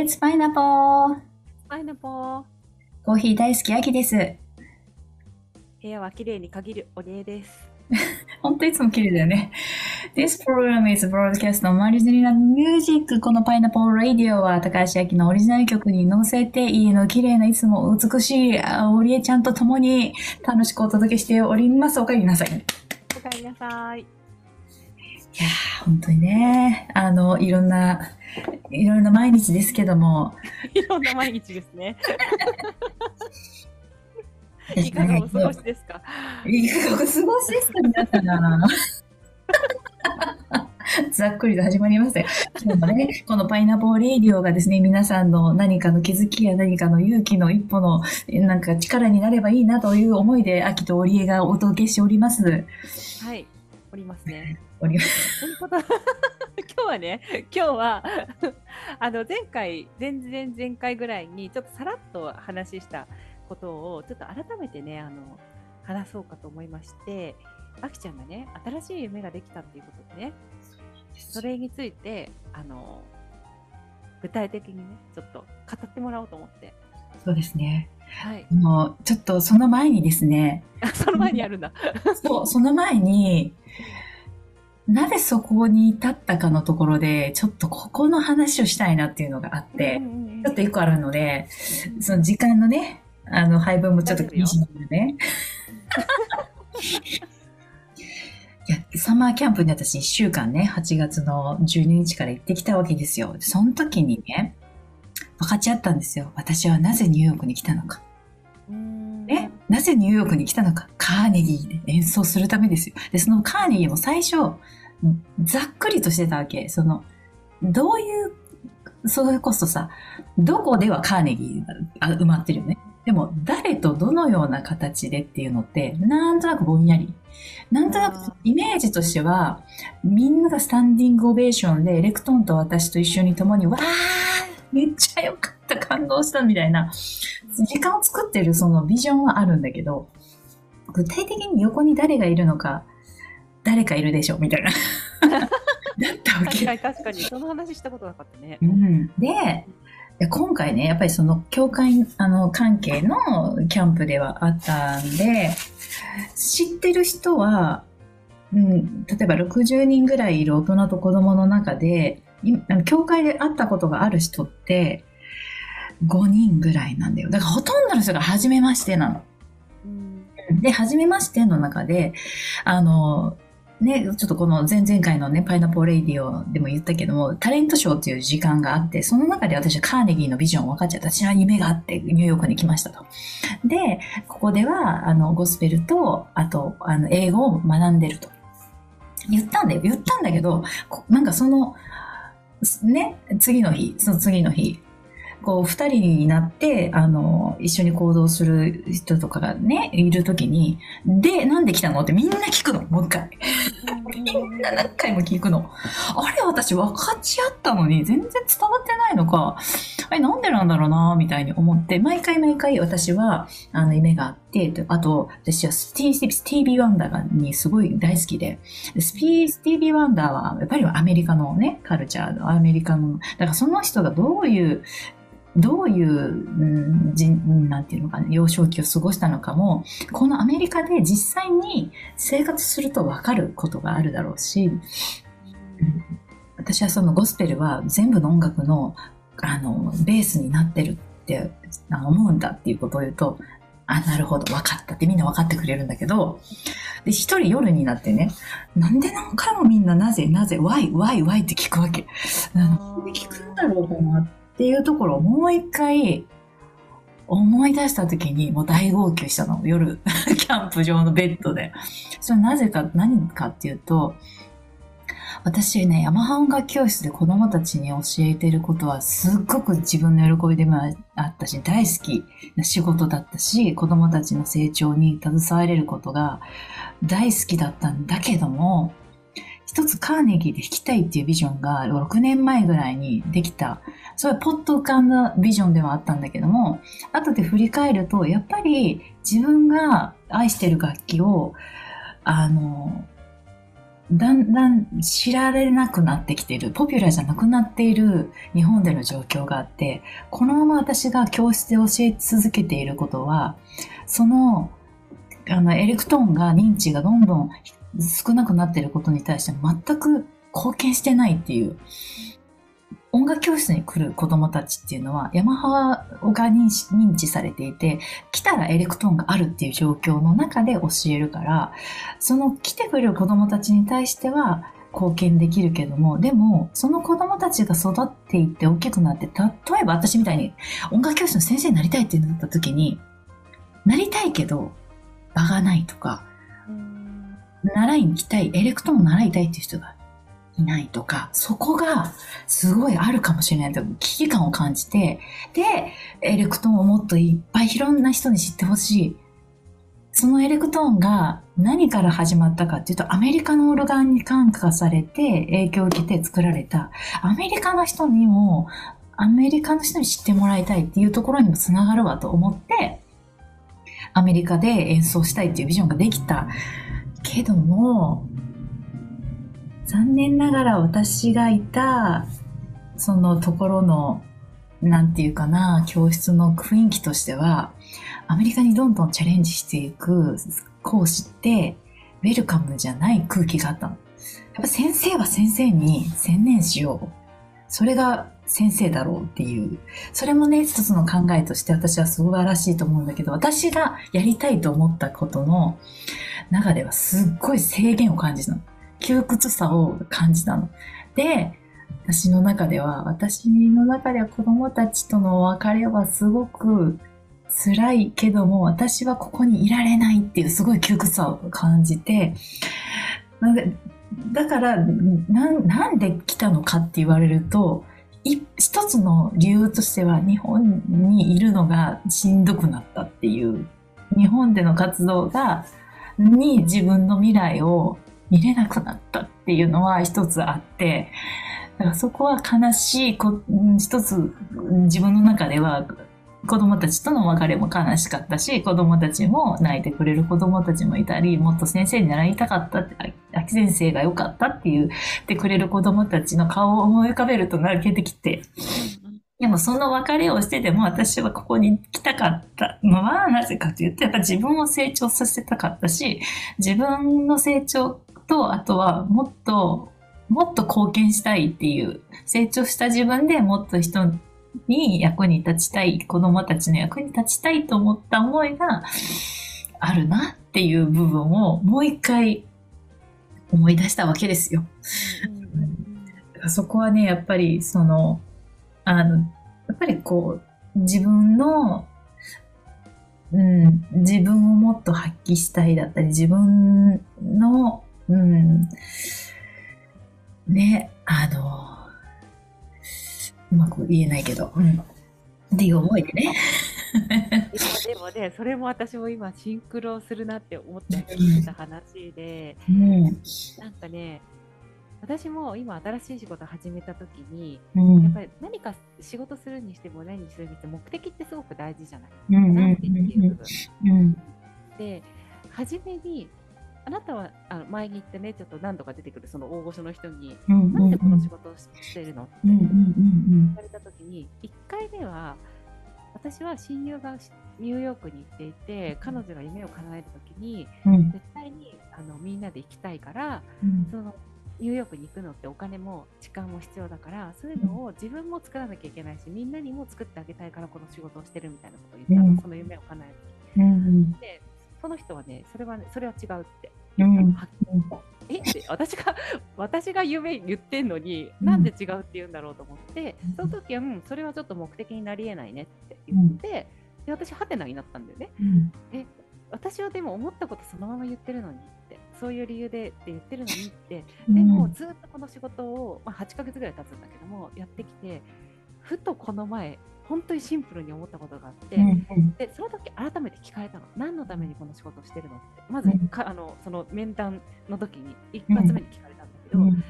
レッツパイナポーパイナポー。コーヒー大好きアキです。部屋は綺麗に限るお礼です。本当いつも綺麗だよね。This program is broadcast on Original Music. このパイナポーラディオは高橋明のオリジナル曲に乗せて家の綺麗ないつも美しいあオリエちゃんと共に楽しくお届けしております。おかえりなさい。いやおかえりなさい。ー、本当にね、あの、いろんな、いろんな毎日ですけども、いろんな毎日ですね。いかがお過ごしですか？いかがお過ごしですか、皆さん。ざっくりと始まりましたよ。今日もね、このパイナポーレイディオがですね、皆さんの何かの気づきや何かの勇気の一歩のなんか力になればいいなという思いで、秋と織江がお届けしております。はい。おりますね。今日はね、今日は あの前回、前々前回ぐらいにちょっとさらっと話したことをちょっと改めてね、あの話そうかと思いまして、あきちゃんがね、新しい夢ができたっていうことでね、それについてあの具体的にね、ちょっと語ってもらおうと思って。そうですね。はい。もう、ちょっとその前にですね、あ その前にあるんだ。そう、その前に、なぜそこに至ったかのところで、ちょっとここの話をしたいなっていうのがあって、ちょっと一個あるので、その時間のね、あの配分もちょっと気にしながらね。いや、サマーキャンプに私1週間ね、8月の12日から行ってきたわけですよ。その時にね、分かち合ったんですよ。私はなぜニューヨークに来たのか。うんね、なぜニューヨークに来たのか。カーネギーで演奏するためですよ。で、そのカーネギーも最初、ざっくりとしてたわけ。その、どういう、それこそさ、どこではカーネギーがあ埋まってるよね。でも、誰とどのような形でっていうのって、なんとなくぼんやり。なんとなく、イメージとしては、みんながスタンディングオベーションで、エレクトーンと私と一緒に共に、わーめっちゃよかった、感動したみたいな、時間を作ってるそのビジョンはあるんだけど、具体的に横に誰がいるのか、誰かいるでしょ、みたいな。だったわけ。確かに確かに、その話したことなかったねう。ん、で、で今回ね、やっぱりその教会あの関係のキャンプではあったんで、知ってる人は、うん、例えば60人ぐらいいる大人と子供の中で、教会で会ったことがある人って5人ぐらいなんだよ。だからほとんどの人が初めましてなの。うんで、初めましての中で、あの、ね、ちょっとこの前々回のね、パイナポーレイディオでも言ったけども、タレントショーっていう時間があって、その中で私はカーネギーのビジョンを分かっちゃった。私は夢があってニューヨークに来ましたと。で、ここでは、あの、ゴスペルと、あと、あの、英語を学んでると。言ったんだよ。言ったんだけど、なんかその、ね、次の日、その次の日、こう、二人になって、あの、一緒に行動する人とかがね、いるときに、で、なんで来たの？ってみんな聞くの、もう一回。みんな何回も聞くの。あれ、私分かち合ったのに全然伝わってないのか。あれ、なんでなんだろうな、みたいに思って、毎回毎回私は、あの、夢があって、あと、私はスティースティービー・ワンダーにすごい大好きで、でスピースティービー・ワンダーは、やっぱりアメリカのね、カルチャーの、アメリカの、だからその人がどういう、どういう、うん、人なんていうのかね、幼少期を過ごしたのかも、このアメリカで実際に生活すると分かることがあるだろうし、私はそのゴスペルは全部の音楽のあのベースになってるってあ思うんだっていうことを言うと、あ、なるほど、分かったってみんな分かってくれるんだけど、で、一人夜になってね、なんで何回もみんななぜ、なぜ、why, why, why って聞くわけ。なんで聞くんだろうかなってていうところをもう一回思い出した時にもう大号泣したの。夜、キャンプ場のベッドで。それなぜか、何かっていうと、私ね、ヤマハ音楽教室で子供たちに教えてることはすっごく自分の喜びでもあったし、大好きな仕事だったし、子供たちの成長に携われることが大好きだったんだけども、一つカーネギーで弾きたいっていうビジョンが6年前ぐらいにできた。それはポッと浮かんだビジョンではあったんだけども、後で振り返ると、やっぱり自分が愛してる楽器を、あの、だんだん知られなくなってきている、ポピュラーじゃなくなっている日本での状況があって、このまま私が教室で教え続けていることは、その、あの、エレクトーンが認知がどんどん少なくなってることに対して全く貢献してないっていう。音楽教室に来る子供たちっていうのは、ヤマハが認知認知されていて、来たらエレクトーンがあるっていう状況の中で教えるから、その来てくれる子供たちに対しては貢献できるけども、でも、その子供たちが育っていって大きくなって、例えば私みたいに音楽教室の先生になりたいってなった時に、なりたいけど、場がないとか、習いに来たい、エレクトーン習いたいっていう人がいないとか、そこがすごいあるかもしれないと危機感を感じて、で、エレクトーンをもっといっぱいいろんな人に知ってほしい。そのエレクトーンが何から始まったかっていうと、アメリカのオルガンに感化されて影響を受けて作られた、アメリカの人にも、アメリカの人に知ってもらいたいっていうところにもつながるわと思って、アメリカで演奏したいっていうビジョンができたけども、残念ながら私がいた、そのところの、なんていうかな、教室の雰囲気としては、アメリカにどんどんチャレンジしていく講師って、ウェルカムじゃない空気があったの。やっぱ先生は先生に専念しよう。それが先生だろうっていう。それもね、一つの考えとして私は素晴らしいと思うんだけど、私がやりたいと思ったことの中ではすっごい制限を感じたの。窮屈さを感じたの。で、私の中では、私の中では子供たちとの別れはすごく辛いけども、私はここにいられないっていうすごい窮屈さを感じて、だからな、なんで来たのかって言われると、一つの理由としては日本にいるのがしんどくなったっていう、日本での活動が、に自分の未来を見れなくなったっていうのは一つあって、だからそこは悲しいこ、一つ自分の中では子供たちとの別れも悲しかったし、子供たちも泣いてくれる子供たちもいたり、もっと先生に習いたかったって、秋先生が良かったって言ってくれる子供たちの顔を思い浮かべると泣けてきて、でもその別れをしてでも私はここに来たかったのはなぜかというと、やっぱ自分を成長させたかったし、自分の成長と、あとはもっと、もっと貢献したいっていう、成長した自分でもっと人に役に立ちたい、子供たちの役に立ちたいと思った思いがあるなっていう部分をもう一回思い出したわけですよ。そこはね、やっぱりその、あの、やっぱりこう、自分の、うん、自分をもっと発揮したいだったり、自分のうん。ね、あの、うまく言えないけど、うん。っていう思いでね。でもね、それも私も今シンクロするなって思って聞いた話で、うん、なんかね、私も今新しい仕事始めた時に、うん、やっぱり何か仕事するにしても何にするにしても目的ってすごく大事じゃない。うん、なんていう部分。うん、で初めにあなたはあの前に言ってねちょっと何度か出てくるその大御所の人に、うんうんうん、なんでこの仕事をしてるのって言われた時に、1回目は私は親友がニューヨークに行っていて彼女が夢を叶える時に、うん、絶対にあのみんなで行きたいから、うん、そのニューヨークに行くのってお金も時間も必要だからそういうのを自分も作らなきゃいけないしみんなにも作ってあげたいからこの仕事をしてるみたいなことを言ったの、うん、その夢を叶える時、うん、でその人はねそれはねそれは違うって。うん、えって私が私が夢言ってんのに、なんで違うって言うんだろうと思って、その時は、うん、それはちょっと目的になりえないねって言って、で私ハテナになったんだよね、うん、え私はでも思ったことそのまま言ってるのにってそういう理由でって言ってるのにって。でもずっとこの仕事を、まあ、8ヶ月ぐらい経つんだけどもやってきてふとこの前本当にシンプルに思ったことがあって、うんうん、でその時改めて聞かれたの。何のためにこの仕事をしてるのって。まずか、あのその面談の時に一発目に聞かれたんだけど、うん、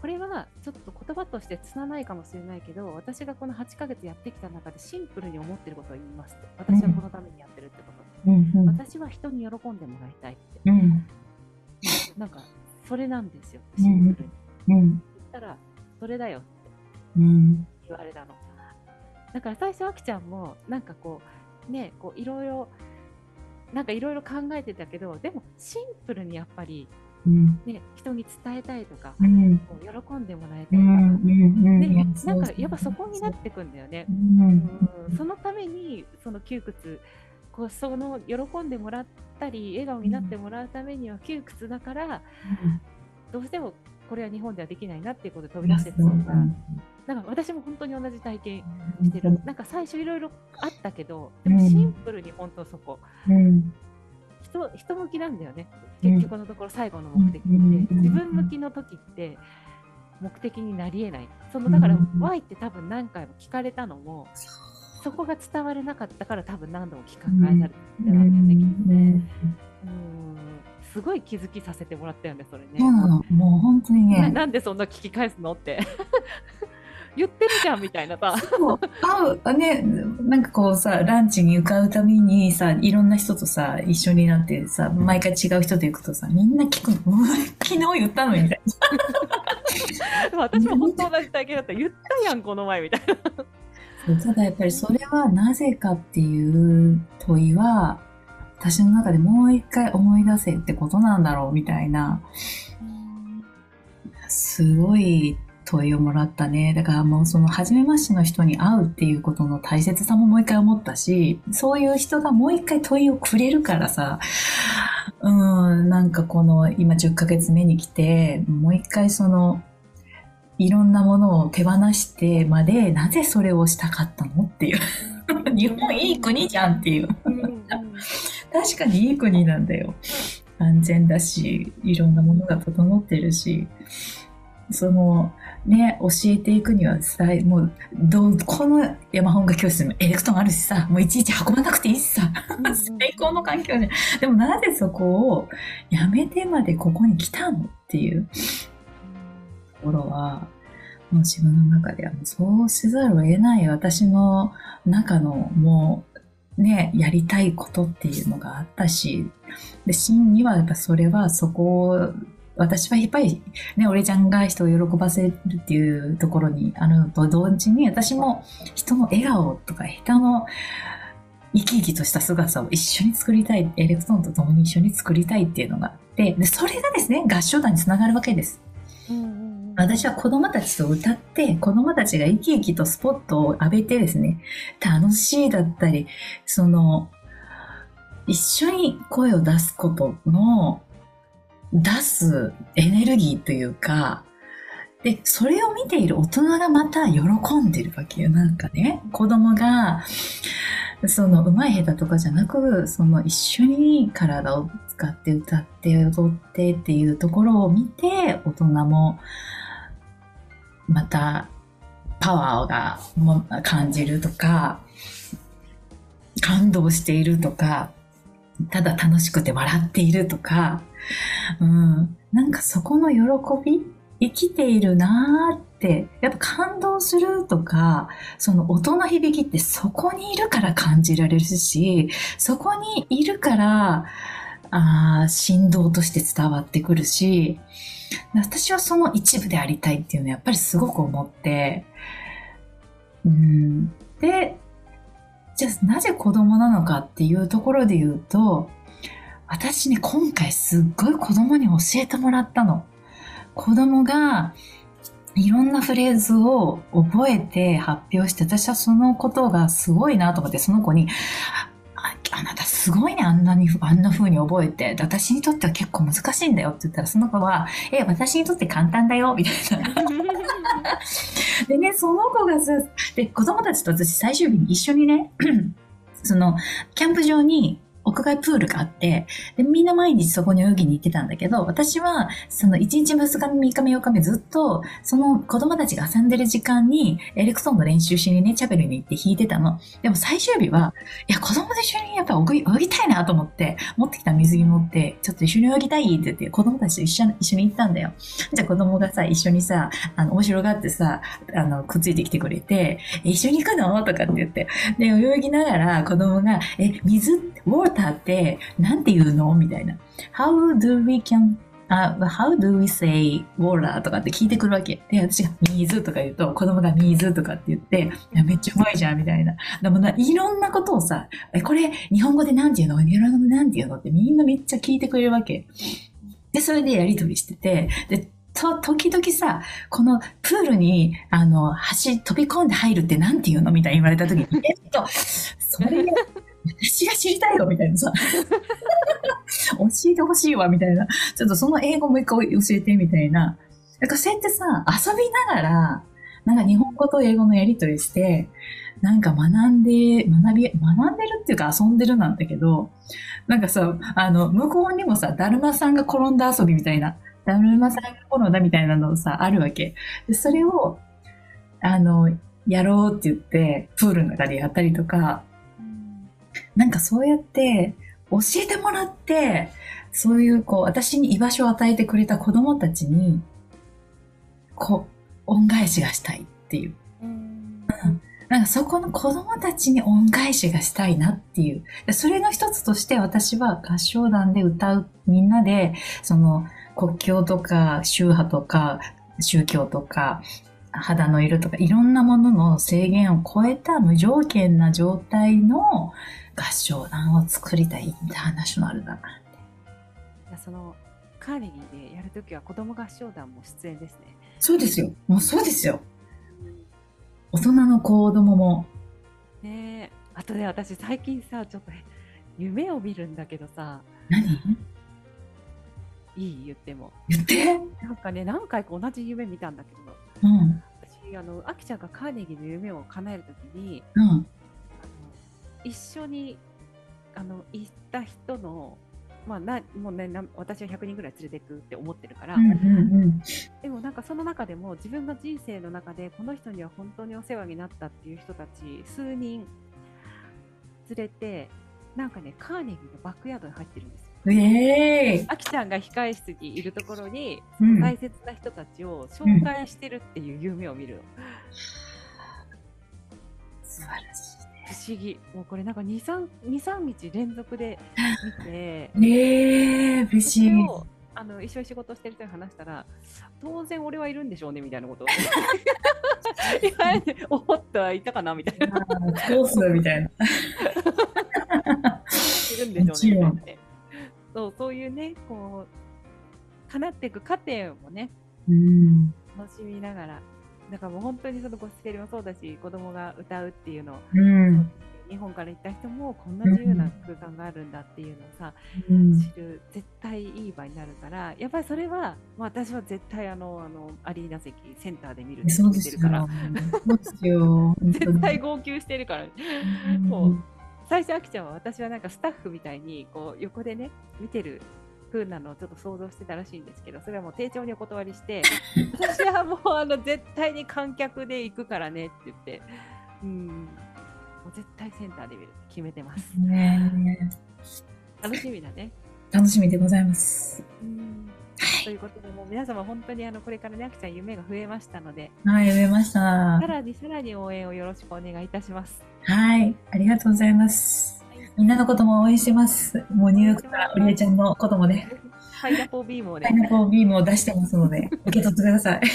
これはちょっと言葉として拙いかもしれないけど私がこの8ヶ月やってきた中でシンプルに思ってることを言いますって。私はこのためにやってるってこと、うん。うん、私は人に喜んでもらいたいって、うん、なんかそれなんですよシンプルに、うん。言ったらそれだよってうん。言われたのだから最初あきちゃんもなんかこうねこういろいろなんかいろいろ考えてたけどでもシンプルにやっぱりうん。ね人に伝えたいとか、うん。こう喜んでもらいたいとか、うん。うん。でいやなんかやっぱそこになってくんだよねう。ん。うんそのためにその窮屈こうその喜んでもらったり笑顔になってもらうためには窮屈だからどうしてもこれは日本ではできないなっていうことで飛び出してたのがなんか私も本当に同じ体験してる。なんか最初いろいろあったけどでもシンプルに本当そこ。うん。人人向きなんだよね。うん。結局のところ最後の目的って。うん。自分向きの時って目的になりえない。そのだからうん。Y って多分何回も聞かれたのもそこが伝われなかったから多分何度も聞か返されてたんだよね、きっとね。うん。すごい気づきさせてもらったよね、それね。もう本当にね。ななんでそんな聞き返すのって言ってるじゃんみたいなさ。そう会う、ね、なんかこうさ、ランチに向かうためにさ、いろんな人とさ、一緒になってさ、毎回違う人と行くとさ、みんな聞くの。昨日言ったのにみたい 私も本当同じ体験だった。言ったやん、この前みたいな。ただやっぱりそれはなぜかっていう問いは、私の中でもう一回思い出せってことなんだろうみたいな、すごい問いをもらったね。だからもうその初めましての人に会うっていうことの大切さももう一回思ったし、そういう人がもう一回問いをくれるからさ、うん、なんかこの今10ヶ月目に来て、もう一回その、いろんなものを手放してまで、なぜそれをしたかったのっていう。日本いい国じゃんっていう。確かにいい国なんだよ。安全だし、いろんなものが整ってるし、その、ね、教えていくにはさ、もう、どう、この山本が教室にもエレクトーンあるしさ、もういちいち運ばなくていいしさ、最高の環境じゃん。でもなぜそこをやめてまでここに来たのっていうところは、もう自分の中ではもうそうせざるを得ない私の中のもうね、やりたいことっていうのがあったし、で、真にはやっぱそれはそこを、私はやっぱりね、俺ちゃんが人を喜ばせるっていうところにあるのと同時に、私も人の笑顔とか人の生き生きとした姿を一緒に作りたい、エレクトーンと共に一緒に作りたいっていうのがあって、で、それがですね、合唱団につながるわけです。私は子供たちと歌って、子供たちが生き生きとスポットを浴びてですね、楽しいだったり、その、一緒に声を出すことの、出すエネルギーというか、で、それを見ている大人がまた喜んでるわけよ。なんかね、子供が、その、上手い下手とかじゃなく、その、一緒に体を使って歌って踊ってっていうところを見て、大人も、また、パワーがも感じるとか、感動しているとか、ただ楽しくて笑っているとか、うん、なんかそこの喜び生きているなーって、やっぱ感動するとか、その音の響きってそこにいるから感じられるし、そこにいるから、あー振動として伝わってくるし、私はその一部でありたいっていうのはやっぱりすごく思って、うん、で、じゃあなぜ子供なのかっていうところで言うと、私ね、今回すっごい子供に教えてもらったの。子供がいろんなフレーズを覚えて発表して、私はそのことがすごいなと思って、その子に、ああなたすごいね、あんなに、あんな風に覚えて。で私にとっては結構難しいんだよって言ったら、その子は、え、私にとって簡単だよ、みたいな。でね、その子がさ、で、子供たちと私最終日に一緒にね、その、キャンプ場に屋外プールがあって、で、みんな毎日そこに泳ぎに行ってたんだけど、私は、その1日2日目、3日目、4日目ずっと、その子供たちが遊んでる時間に、エレクトーンの練習しにね、チャペルに行って弾いてたの。でも最終日は、いや、子供と一緒にやっぱ泳ぎ泳ぎたいなと思って、持ってきた水着持って、ちょっと一緒に泳ぎたいって言って、子供たちと一緒に一緒に行ったんだよ。じゃあ子供がさ、一緒にさ、あの、面白がってさ、あの、くっついてきてくれて、一緒に行くの？とかって言って。で、泳ぎながら子供が、え、水、ウォーターって、なんて言うの？みたいな。How do we can あ、how do we say water? とかって聞いてくるわけ。で、私が水とか言うと、子供が水とかって言って、いやめっちゃうまいじゃん、みたいな。でもな、いろんなことをさ、え、これ、日本語でなんて言うの？日本語でなんて言うの？ってみんなめっちゃ聞いてくれるわけ。で、それでやりとりしてて、で、と、時々さ、このプールに、あの、橋、飛び込んで入るってなんて言うの？みたいに言われた時に、えっと、それ、私が知りたいよ、みたいなさ。教えてほしいわ、みたいな。ちょっとその英語もう一回教えて、みたいな。なんかそうやってさ、遊びながら、なんか日本語と英語のやりとりして、なんか学んで、学び、学んでるっていうか遊んでるなんだけど、なんかさ、あの、向こうにもさ、だるまさんが転んだ遊びみたいな、だるまさんが転んだみたいなのさ、あるわけ。で、それを、あの、やろうって言って、プールの中でやったりとか、なんかそうやって教えてもらって、そういうこう、私に居場所を与えてくれた子供たちに、こう、恩返しがしたいっていう。うんなんかそこの子供たちに恩返しがしたいなっていう。でそれの一つとして私は合唱団で歌うみんなで、その国境とか宗派とか宗教とか肌の色とかいろんなものの制限を超えた無条件な状態の合唱団を作りたいインターナショナルだな。じゃあそのカーネギーでやるときは子供合唱団も出演ですね。そうですよ。もうそうですよ。大人の子供も。ねえあとね私最近さちょっと夢を見るんだけどさ何？いい？言っても言って。なんかね何回か同じ夢見たんだけどうん。私あのあきちゃんがカーネギーの夢を叶えるときにうん。一緒にあの行った人のまあなもうねな私は100人ぐらい連れていくって思ってるから、うんうんうん。でもなんかその中でも自分の人生の中でこの人には本当にお世話になったっていう人たち数人連れてなんかねカーネギーのバックヤードに入ってるんですよ。イエーイ。あきちゃんが控え室にいるところにうん大切な人たちを紹介してるっていう夢を見るの。素晴らし不思議。もうこれなんか2、3、2、3日連続で見て、い。ええー、不そ思議。あの一緒に仕事してる人に話したら、当然俺はいるんでしょうねみたいなこと をおっと、いたかなみたいな。どうするみたいな。いるんでしょうねもちろんみたいなそう、そういうね、こう、叶っていく過程もね、うん。楽しみながら、だからもう本当にそのゴスペルもそうだし、子供が歌うっていうのを、うん。日本から行った人もこんな自由な空間があるんだっていうのをさ、うん。知る絶対いい場になるからやっぱりそれは、まあ、私は絶対あのあのアリーナ席センターで見るって言ってるから。絶対号泣してるから、うんもう最初あきちゃんは私はなんかスタッフみたいにこう横でね見てる風なのをちょっと想像してたらしいんですけどそれはもう丁重にお断りして 私はもうあの絶対に観客で行くからねって言ってうん。もう絶対センターで見る決めてます。ね。楽しみだね。楽しみでございます。うんということで、もう皆様本当にあのこれからね、あきちゃん夢が増えましたので、はい、読めましたさ。らにさらに応援をよろしくお願いいたします。はい、ありがとうございます。みんなのことも応援してます。もうニューヨークからおりえちゃんのこともね、パイナポービームをねパイ、ナポービームを出してますので、受け取ってください。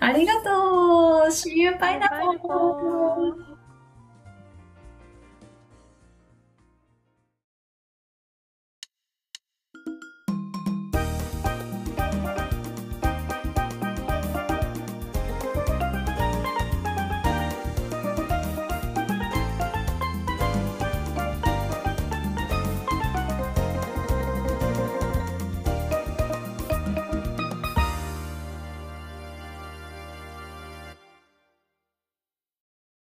ありがとう !See you, パイナポー